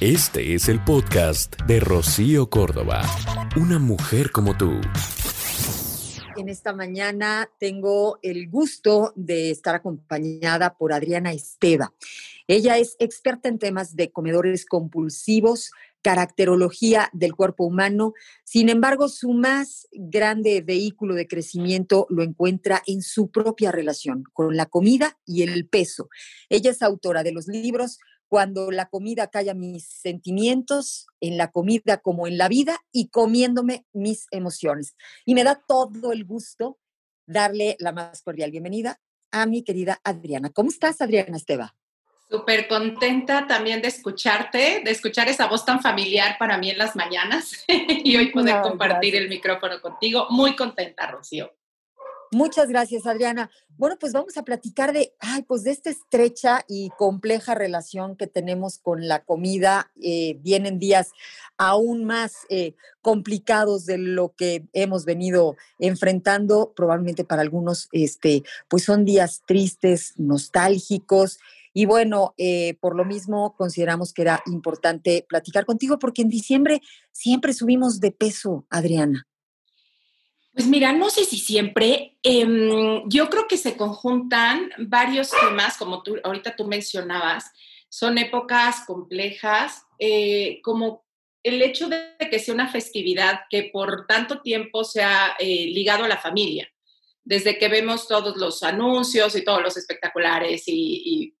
Este es el podcast de Rocío Córdoba, una mujer como tú. En esta mañana tengo el gusto de estar acompañada por Adriana Esteva. Ella es experta en temas de comedores compulsivos, caracterología del cuerpo humano. Sin embargo, su más grande vehículo de crecimiento lo encuentra en su propia relación con la comida y el peso. Ella es autora de los libros cuando la comida calla mis sentimientos, en la comida como en la vida y comiéndome mis emociones. Y me da todo el gusto darle la más cordial bienvenida a mi querida Adriana. ¿Cómo estás, Adriana Esteba? Súper contenta también de escucharte, de escuchar esa voz tan familiar para mí en las mañanas y hoy poder compartir el micrófono contigo. Muy contenta, Rocío. Muchas gracias, Adriana. Bueno, pues vamos a platicar de, ay, pues de esta estrecha y compleja relación que tenemos con la comida. Eh, vienen días aún más eh, complicados de lo que hemos venido enfrentando. Probablemente para algunos, este, pues son días tristes, nostálgicos. Y bueno, eh, por lo mismo consideramos que era importante platicar contigo porque en diciembre siempre subimos de peso, Adriana. Pues mira, no sé si siempre, em, yo creo que se conjuntan varios temas, como tú ahorita tú mencionabas, son épocas complejas, eh, como el hecho de que sea una festividad que por tanto tiempo se ha eh, ligado a la familia desde que vemos todos los anuncios y todos los espectaculares y,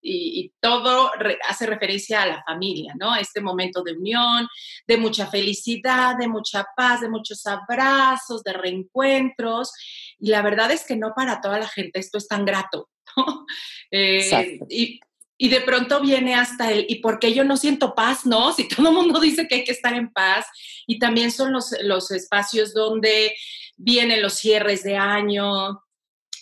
todo hace referencia a la familia, ¿no? Este momento de unión, de mucha felicidad, de mucha paz, de muchos abrazos, de reencuentros. Y la verdad es que no para toda la gente esto es tan grato, ¿no? Eh, y, y de pronto viene hasta el, ¿y por qué yo no siento paz, no? Si todo el mundo dice que hay que estar en paz. Y también son los, los espacios donde vienen los cierres de año,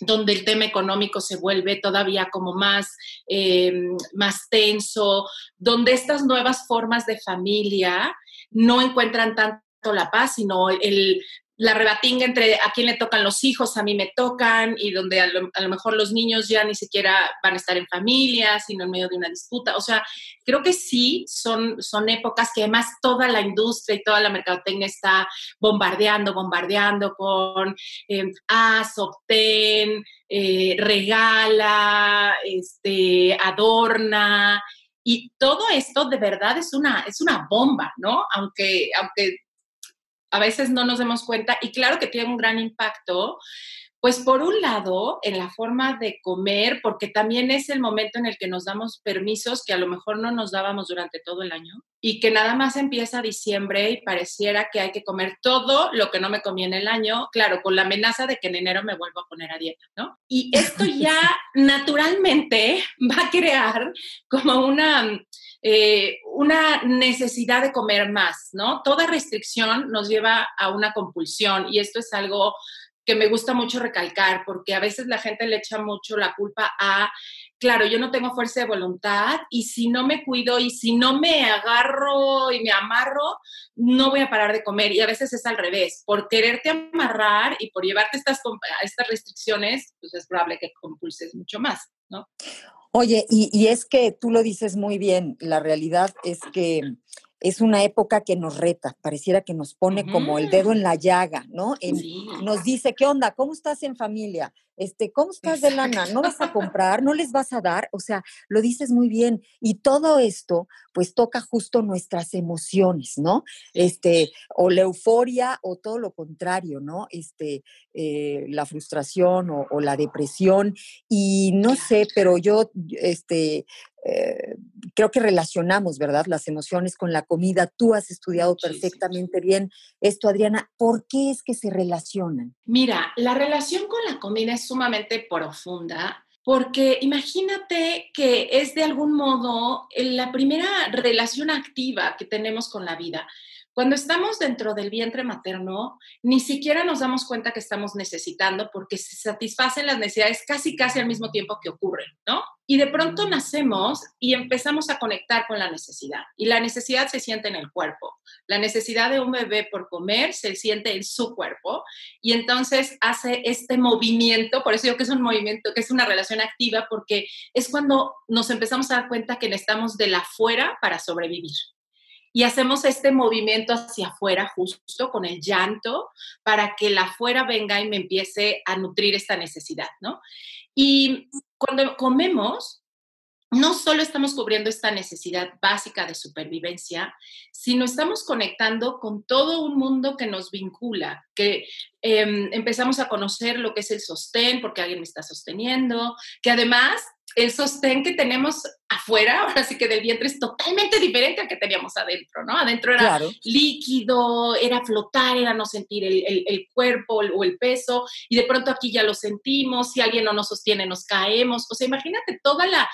donde el tema económico se vuelve todavía como más, eh, más tenso, donde estas nuevas formas de familia no encuentran tanto la paz, sino el, la rebatinga entre a quién le tocan los hijos, a mí me tocan, y donde a lo, mejor los niños ya ni siquiera van a estar en familia, sino en medio de una disputa. O sea, creo que sí, son, son épocas que además toda la industria y toda la mercadotecnia está bombardeando, bombardeando con eh, obtén, eh, regala, este, adorna. Y todo esto de verdad es una, es una bomba, ¿no? Aunque, aunque a veces no nos demos cuenta y claro que tiene un gran impacto, pues por un lado, en la forma de comer, porque también es el momento en el que nos damos permisos que a lo mejor no nos dábamos durante todo el año y que nada más empieza diciembre y pareciera que hay que comer todo lo que no me comí en el año, claro, con la amenaza de que en enero me vuelvo a poner a dieta, ¿no? Y esto ya naturalmente va a crear como una eh, una necesidad de comer más, ¿no? Toda restricción nos lleva a una compulsión y esto es algo que me gusta mucho recalcar porque a veces la gente le echa mucho la culpa a, claro, yo no tengo fuerza de voluntad y si no me cuido y si no me agarro y me amarro, no voy a parar de comer y a veces es al revés, por quererte amarrar y por llevarte estas, estas restricciones, pues es probable que compulses mucho más, ¿no? Oye, y, es que tú lo dices muy bien, la realidad es que es una época que nos reta, pareciera que nos pone como el dedo en la llaga, ¿no? Nos dice, ¿qué onda? ¿Cómo estás en familia? Este, ¿cómo estás de lana? ¿No vas a comprar? ¿No les vas a dar? O sea, lo dices muy bien. Y todo esto, pues toca justo nuestras emociones, ¿no? Este, o la euforia o todo lo contrario, ¿no? Este, eh, la frustración o, o, la depresión. Y no sé, pero yo, este, eh, creo que relacionamos, ¿verdad? Las emociones con la comida. Tú has estudiado perfectamente bien esto, Adriana. ¿Por qué es que se relacionan? Mira, la relación con la comida es sumamente profunda. Porque imagínate que es de algún modo la primera relación activa que tenemos con la vida. Cuando estamos dentro del vientre materno, ni siquiera nos damos cuenta que estamos necesitando porque se satisfacen las necesidades casi, casi al mismo tiempo que ocurren, ¿no? Y de pronto mm. nacemos y empezamos a conectar con la necesidad. Y la necesidad se siente en el cuerpo. La necesidad de un bebé por comer se siente en su cuerpo y entonces hace este movimiento, por eso digo que es un movimiento, que es una relación activa, porque es cuando nos empezamos a dar cuenta que necesitamos de la fuera para sobrevivir. Y hacemos este movimiento hacia afuera justo con el llanto para que la afuera venga y me empiece a nutrir esta necesidad, ¿no? Y cuando comemos, no solo estamos cubriendo esta necesidad básica de supervivencia, sino estamos conectando con todo un mundo que nos vincula, que em, empezamos a conocer lo que es el sostén, porque alguien me está sosteniendo, que además el sostén que tenemos afuera, ahora sí que del vientre, es totalmente diferente al que teníamos adentro, ¿no? Adentro era líquido, era flotar, era no sentir el, el, cuerpo o el peso, y de pronto aquí ya lo sentimos, si alguien no nos sostiene, nos caemos. O sea, imagínate toda la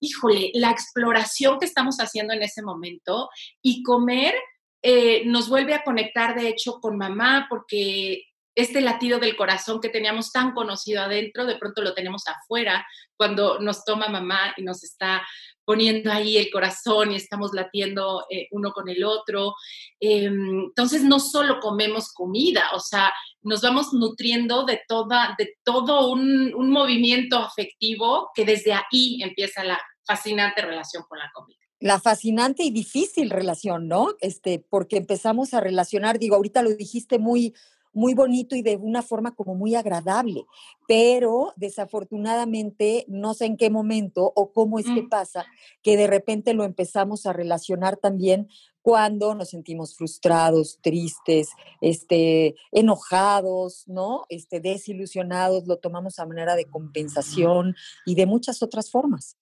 híjole, la exploración que estamos haciendo en ese momento y comer eh, nos vuelve a conectar, de hecho, con mamá, porque este latido del corazón que teníamos tan conocido adentro, de pronto lo tenemos afuera cuando nos toma mamá y nos está poniendo ahí el corazón y estamos latiendo eh, uno con el otro. Em, entonces, no solo comemos comida, o sea, nos vamos nutriendo de, toda, de todo un, un movimiento afectivo que desde ahí empieza la fascinante relación con la comida la fascinante y difícil relación, ¿no? Este, porque empezamos a relacionar, digo, ahorita lo dijiste muy, muy bonito y de una forma como muy agradable, pero desafortunadamente no sé en qué momento o cómo es que mm. pasa que de repente lo empezamos a relacionar también cuando nos sentimos frustrados, tristes, este, enojados, ¿no? Este, desilusionados, lo tomamos a manera de compensación y de muchas otras formas.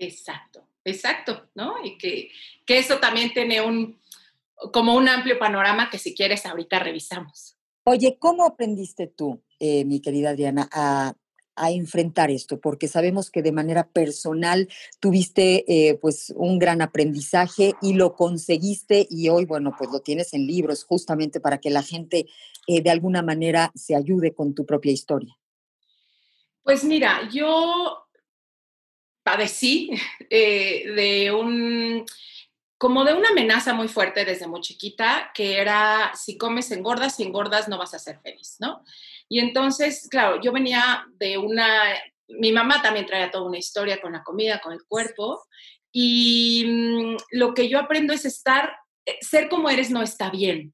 Exacto, exacto, ¿no? Y que, que eso también tiene un, como un amplio panorama que si quieres ahorita revisamos. Oye, ¿cómo aprendiste tú, eh, mi querida Adriana, a, enfrentar esto? Porque sabemos que de manera personal tuviste eh, pues un gran aprendizaje y lo conseguiste y hoy, bueno, pues lo tienes en libros justamente para que la gente eh, de alguna manera se ayude con tu propia historia. Pues mira, yo padecí de un como de una amenaza muy fuerte desde muy chiquita, que era si comes engordas, si engordas no vas a ser feliz, ¿no? Y entonces, claro, yo venía de una, mi mamá también traía toda una historia con la comida, con el cuerpo, y mm, lo que yo aprendo es estar, eh, ser como eres no está bien,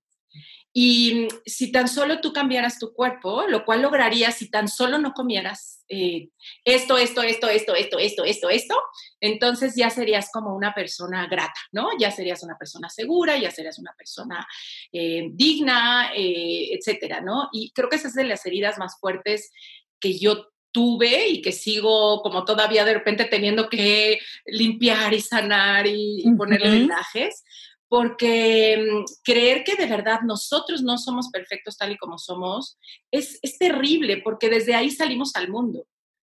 y si tan solo tú cambiaras tu cuerpo, lo cual lograrías si tan solo no comieras eh, esto, esto, esto, esto, esto, esto, esto, esto, entonces ya serías como una persona grata, ¿no? Ya serías una persona segura, ya serías una persona eh, digna, eh, etcétera, ¿no? Y creo que esa es de las heridas más fuertes que yo tuve y que sigo como todavía de repente teniendo que limpiar y sanar y, ponerle vendajes porque mm, creer que de verdad nosotros no somos perfectos tal y como somos es, terrible, porque desde ahí salimos al mundo,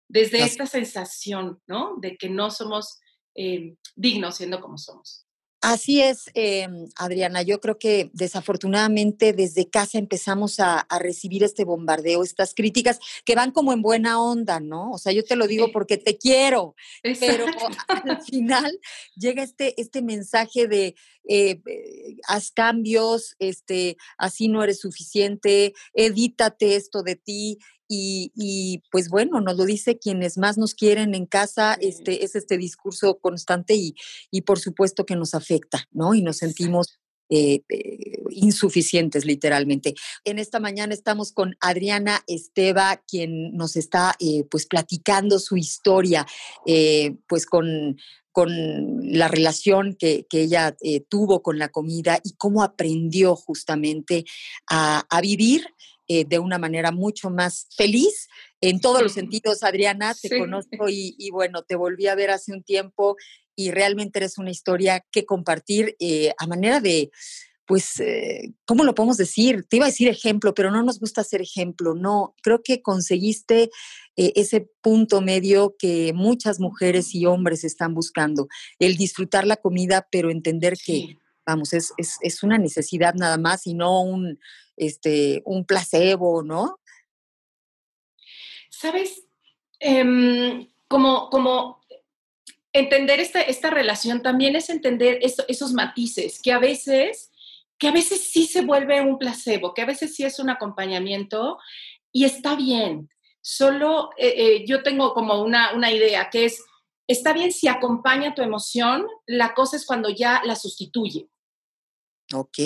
desde esta sensación, ¿no? De que no somos eh, dignos siendo como somos. Así es, em, Adriana. Yo creo que desafortunadamente desde casa empezamos a, recibir este bombardeo, estas críticas que van como en buena onda, ¿no? O sea, yo te lo digo porque te quiero, pero al final llega este, este mensaje de eh, eh, haz cambios, este, así no eres suficiente, edítate esto de ti. Y, pues bueno, nos lo dice quienes más nos quieren en casa, este, es este discurso constante y, y por supuesto que nos afecta, ¿no? Y nos sentimos eh, insuficientes, literalmente. En esta mañana estamos con Adriana Esteba, quien nos está pues platicando su historia, pues con, con la relación que, ella eh, tuvo con la comida y cómo aprendió justamente a, vivir eh, de una manera mucho más feliz en todos los sentidos. Adriana, te conozco y, bueno, te volví a ver hace un tiempo y realmente eres una historia que compartir eh, a manera de, pues, ¿cómo lo podemos decir? Te iba a decir ejemplo, pero no nos gusta ser ejemplo, no, creo que conseguiste eh, ese punto medio que muchas mujeres y hombres están buscando, el disfrutar la comida, pero entender que, vamos, es, es, una necesidad nada más y no un, este, un placebo, ¿no? Sabes, em, como, como entender esta, esta relación también es entender esos matices, que a veces que a veces sí se vuelve un placebo, que a veces sí es un acompañamiento y está bien. Solo eh, eh, yo tengo como una, una idea que es, está bien si acompaña tu emoción, la cosa es cuando ya la sustituye. Ok.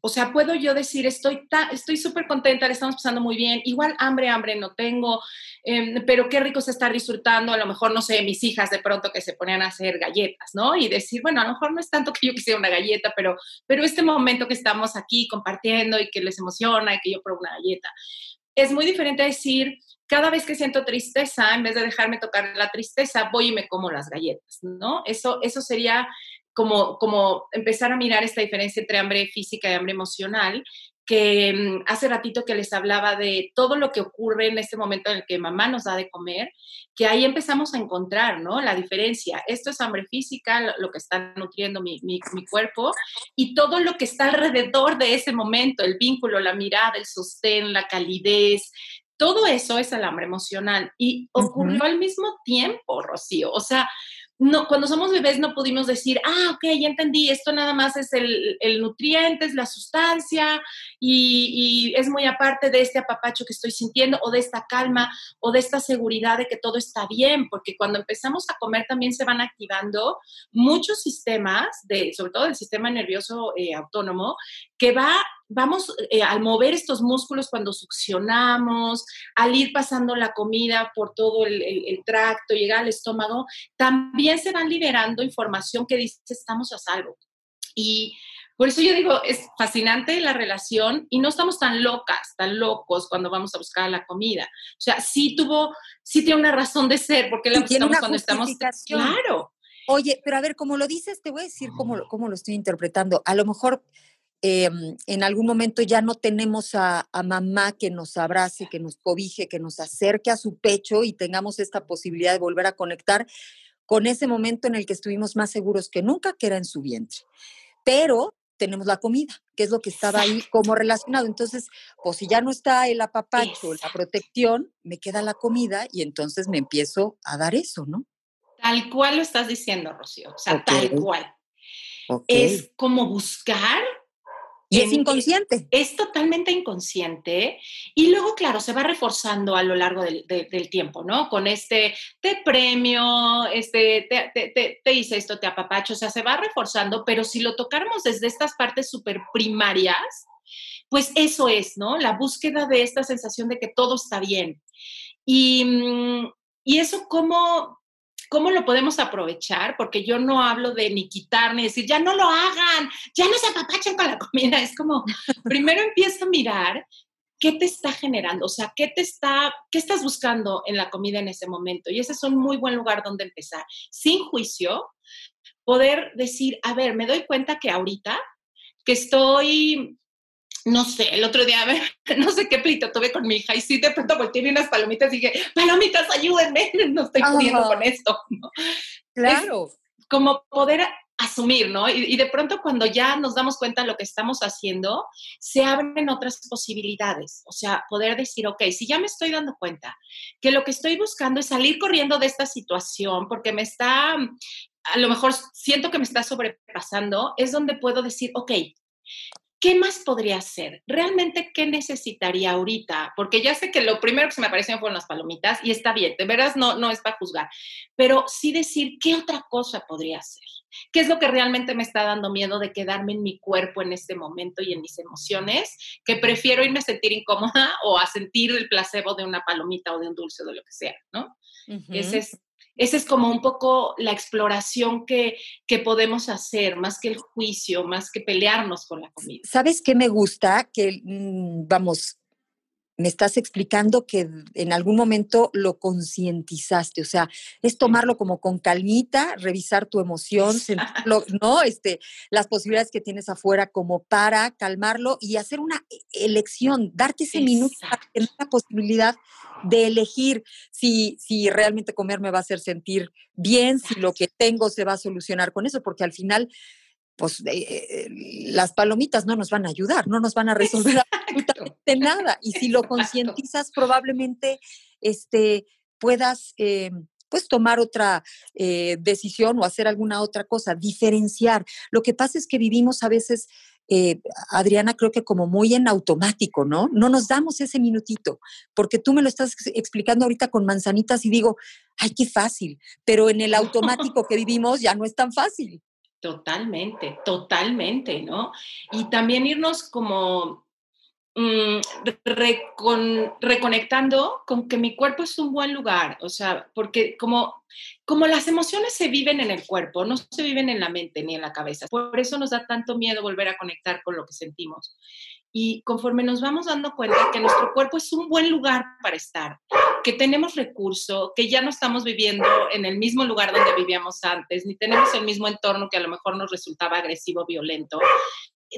O sea, puedo yo decir, estoy estoy súper contenta, le estamos pasando muy bien, igual hambre, hambre no tengo, em, pero qué rico se está disfrutando, a lo mejor, no sé, mis hijas de pronto que se ponían a hacer galletas, ¿no? Y decir, bueno, a lo mejor no es tanto que yo quisiera una galleta, pero, pero este momento que estamos aquí compartiendo y que les emociona y que yo pruebo una galleta, es muy diferente decir, cada vez que siento tristeza, en vez de dejarme tocar la tristeza, voy y me como las galletas, ¿no? Eso, eso sería como, como empezar a mirar esta diferencia entre hambre física y hambre emocional, que mm, hace ratito que les hablaba de todo lo que ocurre en este momento en el que mamá nos da de comer, que ahí empezamos a encontrar, ¿no? La diferencia. Esto es hambre física, lo, que está nutriendo mi, mi, mi, cuerpo, y todo lo que está alrededor de ese momento, el vínculo, la mirada, el sostén, la calidez, todo eso es el hambre emocional. Y ocurrió al mismo tiempo, Rocío. O sea, no, cuando somos bebés no pudimos decir, ah, ok, ya entendí, esto nada más es el, nutriente, es la sustancia y, es muy aparte de este apapacho que estoy sintiendo o de esta calma o de esta seguridad de que todo está bien, porque cuando empezamos a comer también se van activando muchos sistemas, de, sobre todo el sistema nervioso eh, autónomo, que va vamos eh, al mover estos músculos cuando succionamos, al ir pasando la comida por todo el, tracto, llegar al estómago, también se van liberando información que dice estamos a salvo. Y por eso yo digo, es fascinante la relación y no estamos tan locas, tan locos cuando vamos a buscar la comida. O sea, sí tuvo, sí tiene una razón de ser, porque la buscamos cuando estamos... Claro. Oye, pero a ver, como lo dices, te voy a decir cómo, cómo lo estoy interpretando. A lo mejor Em, en algún momento ya no tenemos a, mamá que nos abrace, que nos cobije, que nos acerque a su pecho y tengamos esta posibilidad de volver a conectar con ese momento en el que estuvimos más seguros que nunca, que era en su vientre. Pero tenemos la comida, que es lo que estaba ahí como relacionado. Entonces, pues si ya no está el apapacho, la protección, me queda la comida y entonces me empiezo a dar eso, ¿no? Tal cual lo estás diciendo, Rocío. O sea, tal cual. Es como buscar y es inconsciente. Es, totalmente inconsciente. Y luego, claro, se va reforzando a lo largo del, tiempo, ¿no? Con este, te premio, este, te, te, hice esto, te apapacho, o sea, se va reforzando, pero si lo tocáramos desde estas partes súper primarias, pues eso es, ¿no? La búsqueda de esta sensación de que todo está bien. Y, mm, y eso cómo, ¿Cómo lo podemos aprovechar? Porque yo no hablo de ni quitar ni decir, ya no lo hagan, ya no se apapachen con la comida. Es como, primero empieza a mirar qué te está generando, o sea, qué te está, qué estás buscando en la comida en ese momento. Y ese es un muy buen lugar donde empezar. Sin juicio, poder decir, a ver, me doy cuenta que ahorita que estoy no sé, el otro día, no sé qué pleito tuve con mi hija y sí, de pronto volteé unas palomitas y dije, palomitas, ayúdenme, no estoy pudiendo con esto. Claro. como poder asumir, ¿no? Y, de pronto cuando ya nos damos cuenta de lo que estamos haciendo, se abren otras posibilidades. O sea, poder decir, ok, si ya me estoy dando cuenta que lo que estoy buscando es salir corriendo de esta situación porque me está, a lo mejor siento que me está sobrepasando, es donde puedo decir, ok, ¿qué más podría hacer? ¿Realmente qué necesitaría ahorita? Porque ya sé que lo primero que se me aparecieron fueron las palomitas y está bien, de veras no, no es para juzgar, pero sí decir qué otra cosa podría hacer. ¿Qué es lo que realmente me está dando miedo de quedarme en mi cuerpo en este momento y en mis emociones? Que prefiero irme a sentir incómoda o a sentir el placebo de una palomita o de un dulce o de lo que sea, ¿no? Ese es esa es como un poco la exploración que, podemos hacer, más que el juicio, más que pelearnos con la comida. ¿Sabes qué me gusta? Que, mm, vamos, me estás explicando que en algún momento lo concientizaste, o sea, es tomarlo como con calmita, revisar tu emoción, sentirlo, ¿no? Este, las posibilidades que tienes afuera como para calmarlo y hacer una e-, elección, darte ese minuto para tener la posibilidad de elegir si, si realmente comer me va a hacer sentir bien, si lo que tengo se va a solucionar con eso, porque al final pues eh, eh, las palomitas no nos van a ayudar, no nos van a resolver absolutamente nada. Y si lo concientizas, probablemente este, puedas eh, pues tomar otra decisión o hacer alguna otra cosa, diferenciar. Lo que pasa es que vivimos a veces Adriana, creo que como muy en automático, ¿no? No nos damos ese minutito, porque tú me lo estás explicando ahorita con manzanitas y digo, ay, qué fácil, pero en el automático que vivimos ya no es tan fácil. Totalmente, totalmente, ¿no? Y también irnos como mm, reconectando con que mi cuerpo es un buen lugar, o sea, porque como, como las emociones se viven en el cuerpo, no se viven en la mente ni en la cabeza. Por eso nos da tanto miedo volver a conectar con lo que sentimos. Y conforme nos vamos dando cuenta que nuestro cuerpo es un buen lugar para estar, que tenemos recurso, que ya no estamos viviendo en el mismo lugar donde vivíamos antes, ni tenemos el mismo entorno que a lo mejor nos resultaba agresivo, violento.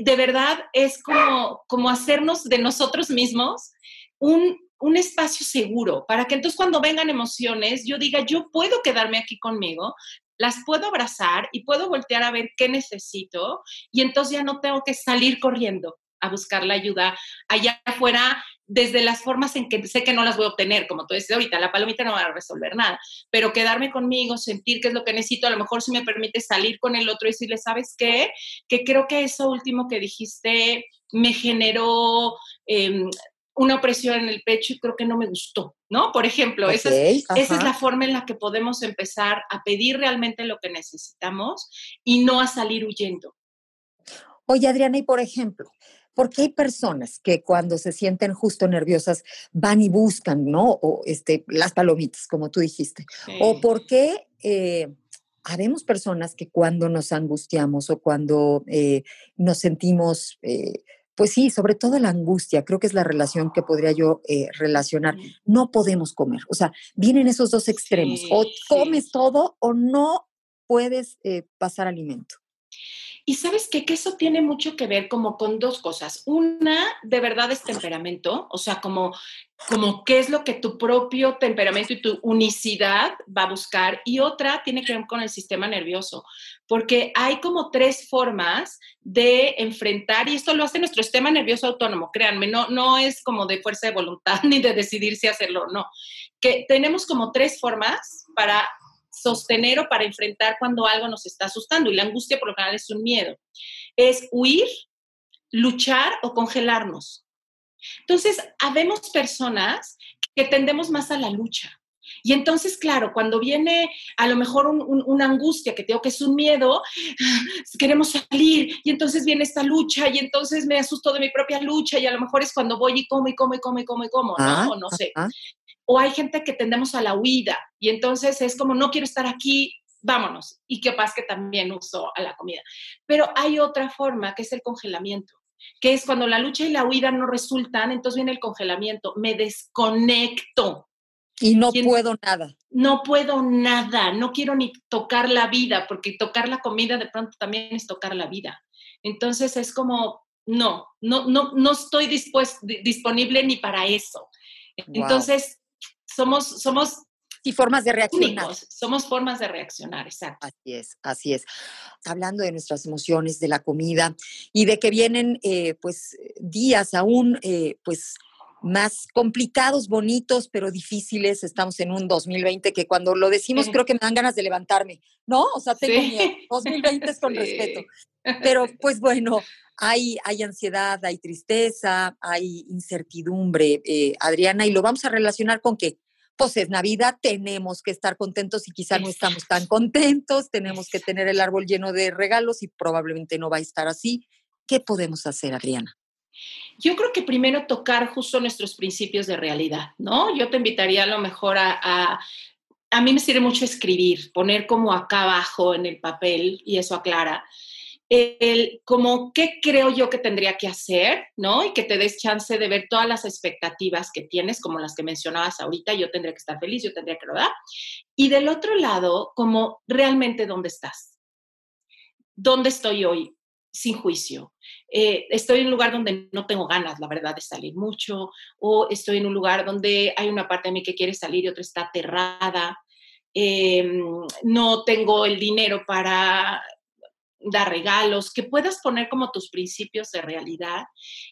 De verdad es como, como hacernos de nosotros mismos un, un espacio seguro para que entonces cuando vengan emociones yo diga, yo puedo quedarme aquí conmigo, las puedo abrazar y puedo voltear a ver qué necesito y entonces ya no tengo que salir corriendo a buscar la ayuda allá afuera desde las formas en que sé que no las voy a obtener, como tú dices ahorita, la palomita no va a resolver nada, pero quedarme conmigo, sentir qué es lo que necesito, a lo mejor si me permite salir con el otro y decirle, ¿sabes qué? Que creo que eso último que dijiste me generó em, una opresión en el pecho y creo que no me gustó, ¿no? Por ejemplo, esa, es, esa, es, la forma en la que podemos empezar a pedir realmente lo que necesitamos y no a salir huyendo. Oye, Adriana, y por ejemplo, porque hay personas que cuando se sienten justo nerviosas van y buscan, ¿no? O este, las palomitas, como tú dijiste. O porque eh, habemos personas que cuando nos angustiamos o cuando eh, nos sentimos, eh, pues sí, sobre todo la angustia, creo que es la relación que podría yo relacionar. No podemos comer. O sea, vienen esos dos extremos. o comes todo o no puedes pasar alimento. Y sabes que eso tiene mucho que ver como con dos cosas. Una, de verdad, es temperamento, o sea, como, como qué es lo que tu propio temperamento y tu unicidad va a buscar. Y otra tiene que ver con el sistema nervioso, porque hay como tres formas de enfrentar, y esto lo hace nuestro sistema nervioso autónomo, créanme, no, no es como de fuerza de voluntad ni de decidir si hacerlo, no, que tenemos como tres formas para sostener o para enfrentar cuando algo nos está asustando. Y la angustia por lo general es un miedo. Es huir, luchar o congelarnos. Entonces, habemos personas que tendemos más a la lucha. Y entonces, claro, cuando viene a lo mejor una angustia, que tengo que es un miedo, queremos salir y entonces viene esta lucha y entonces me asusto de mi propia lucha y a lo mejor es cuando voy y como y como y como y como y como, ¿no? Ah, no sé. O hay gente que tendemos a la huida y entonces es como, no quiero estar aquí, vámonos. Y pasa que también uso a la comida. Pero hay otra forma que es el congelamiento, que es cuando la lucha y la huida no resultan, entonces viene el congelamiento, me desconecto. Y no puedo nada. No puedo nada, no quiero ni tocar la vida, porque tocar la comida de pronto también es tocar la vida. Entonces es como, no, no, no, no estoy disponible ni para eso. Entonces, somos, somos y formas de reaccionar. Somos formas de reaccionar, exacto. Así es, así es. Hablando de nuestras emociones, de la comida y de que vienen, eh, pues, días aún, eh, pues, más complicados, bonitos, pero difíciles. Estamos en un 2020 que cuando lo decimos creo que me dan ganas de levantarme, ¿no? O sea, tengo miedo. 2020 es con respeto. Pero pues bueno, hay, hay ansiedad, hay tristeza, hay incertidumbre, eh, Adriana, y lo vamos a relacionar con que, pues es Navidad, tenemos que estar contentos y quizá no estamos tan contentos, tenemos que tener el árbol lleno de regalos y probablemente no va a estar así. ¿Qué podemos hacer, Adriana? Yo creo que primero tocar justo nuestros principios de realidad, ¿no? Yo te invitaría a lo mejor a, a, a mí me sirve mucho escribir, poner como acá abajo en el papel y eso aclara el como qué creo yo que tendría que hacer, ¿no? Y que te des chance de ver todas las expectativas que tienes, como las que mencionabas ahorita, yo tendría que estar feliz, yo tendría que rodar. Y del otro lado, como realmente dónde estás. ¿Dónde estoy hoy? Sin juicio. Eh, estoy en un lugar donde no tengo ganas, la verdad, de salir mucho, o estoy en un lugar donde hay una parte de mí que quiere salir y otra está aterrada. Em, no tengo el dinero para dar regalos, que puedas poner como tus principios de realidad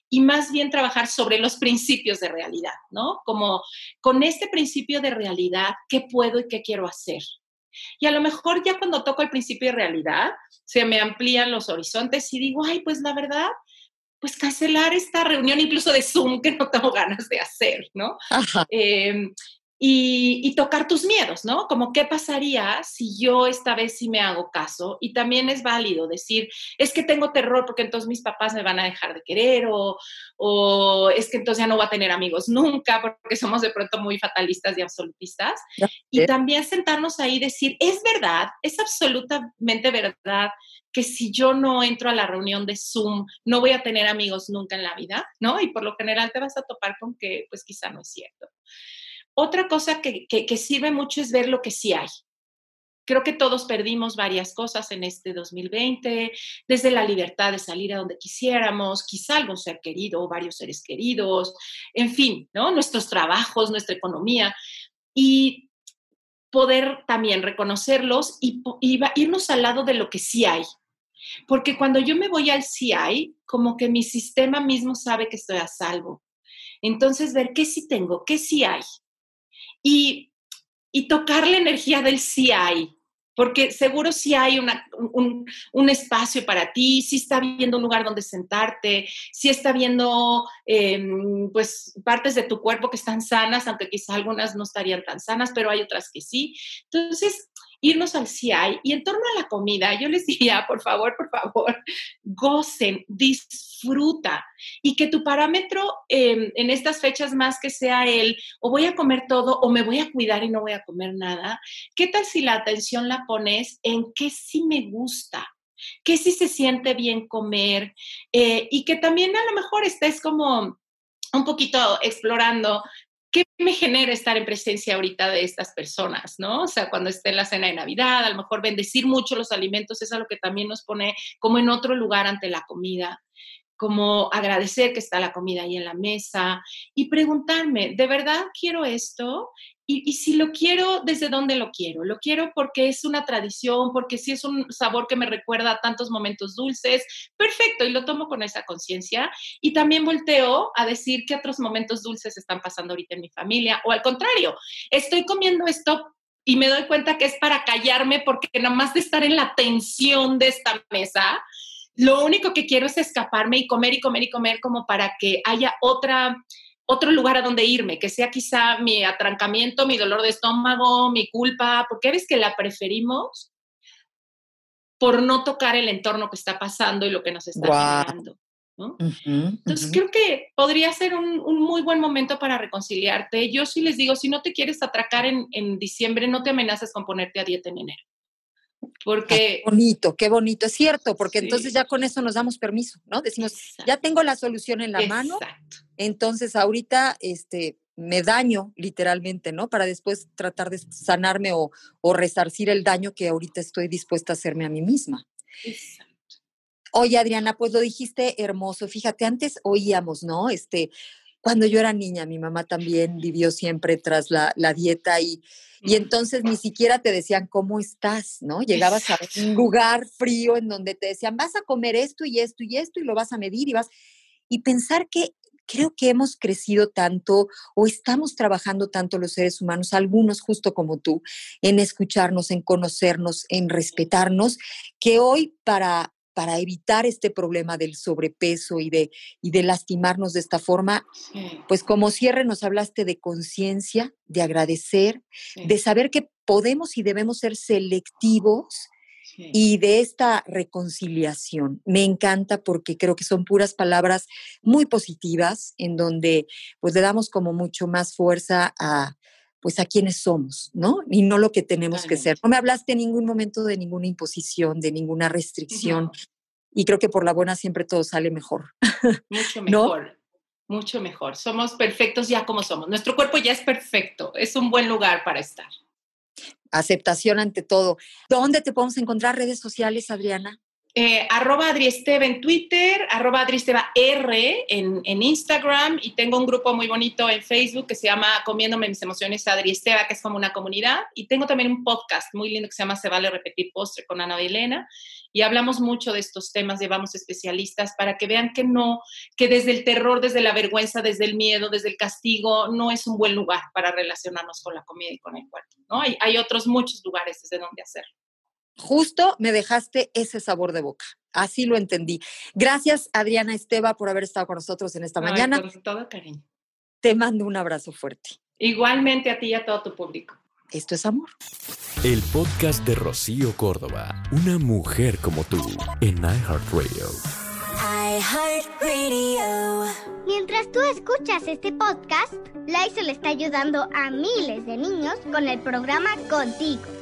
y más bien trabajar sobre los principios de realidad, ¿no? Como con este principio de realidad, ¿qué puedo y qué quiero hacer? Y a lo mejor ya cuando toco el principio de realidad, se me amplían los horizontes y digo, ay, pues la verdad, pues cancelar esta reunión incluso de Zoom que no tengo ganas de hacer, ¿no? Em, y, tocar tus miedos, ¿no? Como qué pasaría si yo esta vez sí me hago caso. Y también es válido decir, es que tengo terror porque entonces mis papás me van a dejar de querer o, o es que entonces ya no voy a tener amigos nunca porque somos de pronto muy fatalistas y absolutistas. Y también sentarnos ahí y decir, es verdad, es absolutamente verdad que si yo no entro a la reunión de Zoom, no voy a tener amigos nunca en la vida, ¿no? Y por lo general te vas a topar con que pues quizá no es cierto. Otra cosa que, sirve mucho es ver lo que sí hay. Creo que todos perdimos varias cosas en este 2020, desde la libertad de salir a donde quisiéramos, quizá algún ser querido varios seres queridos, en fin, ¿no? Nuestros trabajos, nuestra economía. Y poder también reconocerlos y, y irnos al lado de lo que sí hay. Porque cuando yo me voy al sí hay, como que mi sistema mismo sabe que estoy a salvo. Entonces, ver qué sí tengo, qué sí hay y, tocar la energía del sí hay, porque seguro sí hay un, un, espacio para ti, sí está viendo un lugar donde sentarte, sí está viendo em, pues partes de tu cuerpo que están sanas, aunque quizá algunas no estarían tan sanas, pero hay otras que sí. Entonces, irnos al CI y en torno a la comida, yo les diría, por favor, por favor, gocen, disfruta y que tu parámetro em, en estas fechas más que sea el o voy a comer todo o me voy a cuidar y no voy a comer nada, ¿qué tal si la atención la pones en qué sí me gusta? qué sí se siente bien comer eh, y que también a lo mejor estés como un poquito explorando ¿qué me genera estar en presencia ahorita de estas personas, no? O sea, cuando esté en la cena de Navidad, a lo mejor bendecir mucho los alimentos es algo que también nos pone como en otro lugar ante la comida como agradecer que está la comida ahí en la mesa y preguntarme, ¿de verdad quiero esto? Y, si lo quiero, ¿desde dónde lo quiero? Lo quiero porque es una tradición, porque si es un sabor que me recuerda a tantos momentos dulces, perfecto, y lo tomo con esa conciencia. Y también volteo a decir qué otros momentos dulces están pasando ahorita en mi familia, o al contrario, estoy comiendo esto y me doy cuenta que es para callarme porque nada más de estar en la tensión de esta mesa, lo único que quiero es escaparme y comer y comer y comer como para que haya otra otro lugar a donde irme, que sea quizá mi atrancamiento, mi dolor de estómago, mi culpa, porque ves que la preferimos por no tocar el entorno que está pasando y lo que nos está generando. Entonces creo que podría ser un, muy buen momento para reconciliarte. Yo sí les digo, si no te quieres atracar en, en diciembre, no te amenaces con ponerte a dieta en enero. Porque... Qué bonito, qué bonito, es cierto, porque entonces ya con eso nos damos permiso, ¿no? Decimos, ya tengo la solución en la mano, entonces ahorita este, me daño literalmente, ¿no? Para después tratar de sanarme o, o resarcir el daño que ahorita estoy dispuesta a hacerme a mí misma. Exacto. Oye, Adriana, pues lo dijiste hermoso. Fíjate, antes oíamos, ¿no? Este, cuando yo era niña, mi mamá también vivió siempre tras la, la dieta y, y entonces ni siquiera te decían cómo estás, ¿no? Llegabas a un lugar frío en donde te decían, vas a comer esto y esto y esto y lo vas a medir y vas... Y pensar que creo que hemos crecido tanto o estamos trabajando tanto los seres humanos, algunos justo como tú, en escucharnos, en conocernos, en respetarnos, que hoy para para evitar este problema del sobrepeso y de, y de lastimarnos de esta forma, pues como cierre nos hablaste de conciencia, de agradecer, de saber que podemos y debemos ser selectivos y de esta reconciliación. Me encanta porque creo que son puras palabras muy positivas en donde pues le damos como mucho más fuerza a pues a quienes somos, ¿no? Y no lo que tenemos que ser. No me hablaste en ningún momento de ninguna imposición, de ninguna restricción. Y creo que por la buena siempre todo sale mejor. Mucho mejor. Mucho mejor. Somos perfectos ya como somos. Nuestro cuerpo ya es perfecto. Es un buen lugar para estar. Aceptación ante todo. ¿Dónde te podemos encontrar redes sociales, Adriana? Eh, arroba Adriesteva en Twitter, arroba Adriesteva R en, en, Instagram y tengo un grupo muy bonito en Facebook que se llama Comiéndome mis emociones Adriesteva, que es como una comunidad. Y tengo también un podcast muy lindo que se llama Se vale repetir postre con Ana y Elena. Y hablamos mucho de estos temas, llevamos especialistas para que vean que no, que desde el terror, desde la vergüenza, desde el miedo, desde el castigo, no es un buen lugar para relacionarnos con la comida y con el cuerpo. ¿no? Hay, hay otros muchos lugares desde donde hacerlo justo me dejaste ese sabor de boca. Así lo entendí. Gracias, Adriana Esteba, por haber estado con nosotros en esta mañana. Con todo cariño. Te mando un abrazo fuerte. Igualmente a ti y a todo tu público. Esto es amor. El podcast de Rocío Córdoba, una mujer como tú, en iHeartRadio. iHeartRadio. Mientras tú escuchas este podcast, Lysol está ayudando a miles de niños con el programa Contigo